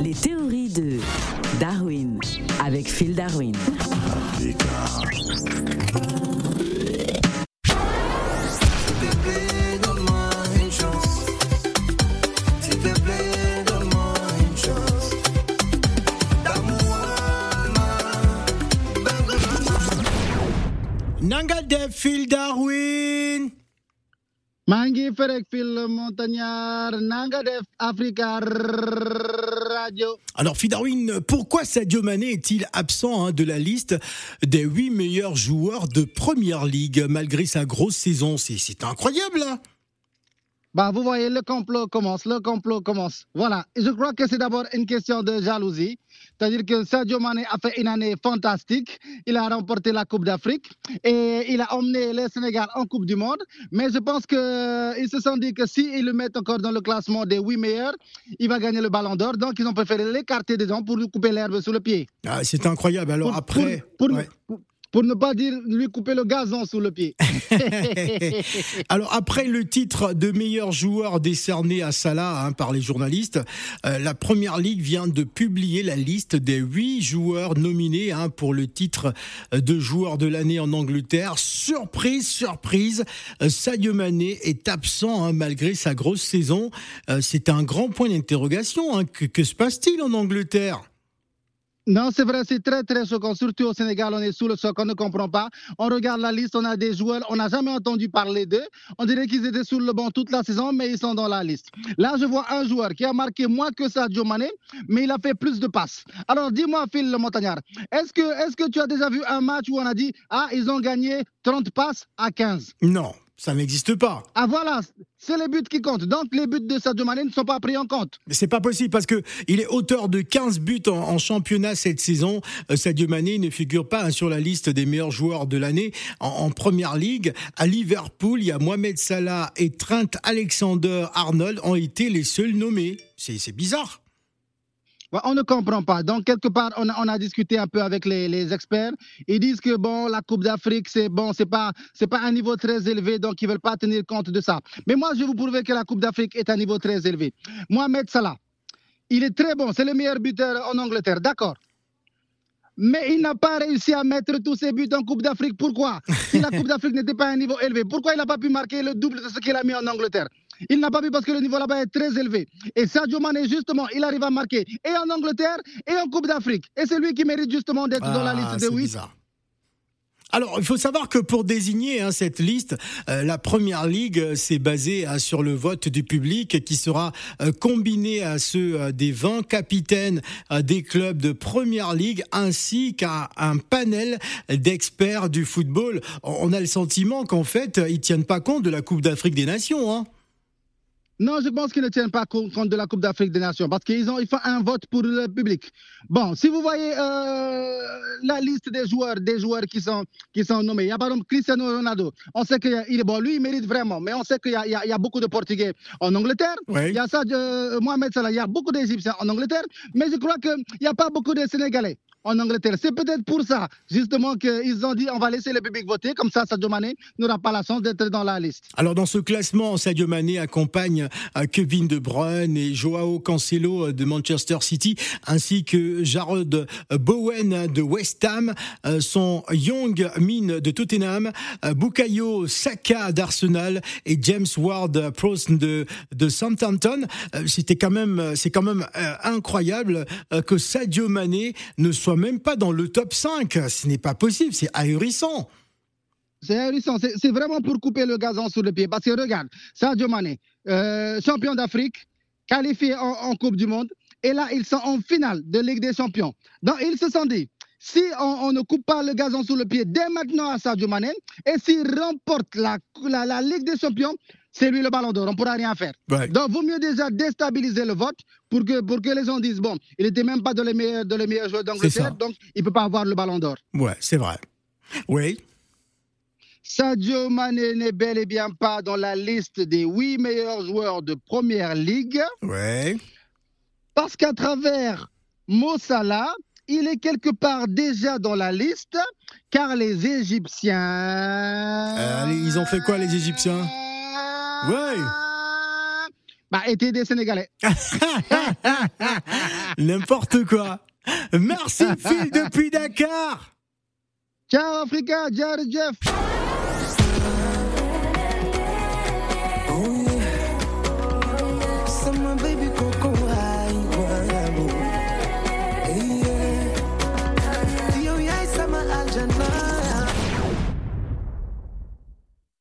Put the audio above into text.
Les théories de Darwin avec Phil Darwin. Nanga Def Phil Darwin. Mangi Ferek Phil Montagnard, Nanga Def Africa Alors Phil Darwin, pourquoi Sadio Mané est-il absent hein, de la liste des huit meilleurs joueurs de Première Ligue malgré sa grosse saison? C'est c'est incroyable hein? Bah, vous voyez, le complot commence, le complot commence. Voilà. Et je crois que c'est d'abord une question de jalousie. C'est-à-dire que Sadio Mané a fait une année fantastique. Il a remporté la Coupe d'Afrique et il a emmené le Sénégal en Coupe du Monde. Mais je pense qu'ils se sont dit que s'ils le mettent encore dans le classement des huit meilleurs, il va gagner le ballon d'or. Donc, ils ont préféré l'écarter des gens pour lui couper l'herbe sous le pied. Ah, C'est incroyable. Alors Pour- après... pour, pour- ouais. Pour- ne pas dire lui couper le gazon sous le pied. Alors après le titre de meilleur joueur décerné à Salah hein, par les journalistes, euh, la Première Ligue vient de publier la liste des huit joueurs nominés hein, pour le titre de joueur de l'année en Angleterre. Surprise, surprise, euh, Sadio Mané est absent hein, malgré sa grosse saison. Euh, C'est un grand point d'interrogation. hein. Que se passe-t-il en Angleterre? Non, c'est vrai, c'est très très choquant. Surtout au Sénégal, on est sous le choc, on ne comprend pas. On regarde la liste, on a des joueurs, on n'a jamais entendu parler d'eux. On dirait qu'ils étaient sur le banc toute la saison, mais ils sont dans la liste. Là, je vois un joueur qui a marqué moins que Sadio Mané, mais il a fait plus de passes. Alors, dis-moi, Phil Montagnard, est-ce que, est que tu as déjà vu un match où on a dit, ah, ils ont gagné 30 passes à 15 Non, ça n'existe pas. Ah voilà, c'est les buts qui comptent. Donc, les buts de Sadio Mané ne sont pas pris en compte. Mais c'est pas possible parce que il est auteur de 15 buts en, en championnat cette saison. Euh, Sadio Mané ne figure pas hein, sur la liste des meilleurs joueurs de l'année en, en première ligue. À Liverpool, il y a Mohamed Salah et Trent Alexander-Arnold ont été les seuls nommés. C'est c'est bizarre. On ne comprend pas. Donc, quelque part, on a, discuté un peu avec les, experts. Ils disent que bon, la Coupe d'Afrique, c'est bon, c'est pas, un niveau très élevé, donc ils veulent pas tenir compte de ça. Mais moi, je vais vous prouver que la Coupe d'Afrique est un niveau très élevé. Mohamed Salah, il est très bon, c'est le meilleur buteur en Angleterre, d'accord. Mais il n'a pas réussi à mettre tous ses buts en Coupe d'Afrique. Pourquoi? Si la Coupe d'Afrique n'était pas à un niveau élevé, pourquoi il n'a pas pu marquer le double de ce qu'il a mis en Angleterre? Il n'a pas pu parce que le niveau là-bas est très élevé. Et Sadio Mané, justement, il arrive à marquer et en Angleterre et en Coupe d'Afrique. Et c'est lui qui mérite justement d'être dans la Ah, liste c'est des huit. bizarre. Alors, il faut savoir que pour désigner hein, cette liste, euh, la Première Ligue euh, s'est basée hein, sur le vote du public qui sera euh, combiné à ceux euh, des 20 capitaines euh, des clubs de Première Ligue ainsi qu'à un panel d'experts du football. On a le sentiment qu'en fait, ils tiennent pas compte de la Coupe d'Afrique des Nations. Hein. Non, je pense qu'ils ne tiennent pas compte de la Coupe d'Afrique des Nations parce qu'ils ont, ils font un vote pour le public. Bon, si vous voyez euh, la liste des joueurs, des joueurs qui sont, qui sont nommés, il y a par exemple Cristiano Ronaldo. On sait qu'il est bon, lui, il mérite vraiment, mais on sait qu'il y, a- il y il y a beaucoup de Portugais en Angleterre. Il y a ça, euh, Mohamed Salah, il y a beaucoup d'Égyptiens en Angleterre, mais je crois qu'il n'y a pas beaucoup de Sénégalais en Angleterre. C'est peut-être pour ça, justement, qu'ils ont dit on va laisser le public voter, comme ça, Sadio Mané n'aura pas la chance d'être dans la liste. Alors dans ce classement, Sadio Mané accompagne euh, Kevin De Bruyne et Joao Cancelo euh, de Manchester City, ainsi que Jared euh, Bowen de West Ham, son Young Min de Tottenham, Bukayo Saka d'Arsenal et James Ward-Prowse de, de Southampton. C'était quand même, c'est quand même incroyable que Sadio Mané ne soit même pas dans le top 5. Ce n'est pas possible, c'est ahurissant. C'est ahurissant. C'est vraiment pour couper le gazon sous le pied. Parce que regarde, Sadio Mané, euh, champion d'Afrique, qualifié en, Coupe du Monde. Et là, ils sont en finale de Ligue des Champions. Donc, ils se sont dit, si on, ne coupe pas le gazon sous le pied dès maintenant à Sadio Mané, et s'il remporte la Ligue des Champions, c'est lui le ballon d'or. On ne pourra rien faire. Ouais. Donc, vaut mieux déjà déstabiliser le vote pour que, pour que les gens disent, bon, il n'était même pas dans les meilleurs, dans les meilleurs joueurs d'Angleterre, donc il ne peut pas avoir le ballon d'or. Ouais, c'est vrai. Oui. Sadio Mané n'est bel et bien pas dans la liste des huit meilleurs joueurs de Première Ligue Ouais. parce qu'à travers Mo Salah, il est quelque part déjà dans la liste car les Égyptiens... Euh, ils ont fait quoi, les Égyptiens? Ouais. Bah, étaient des Sénégalais. N'importe quoi. Merci Phil depuis Dakar. Ciao Africa, ciao Jeff.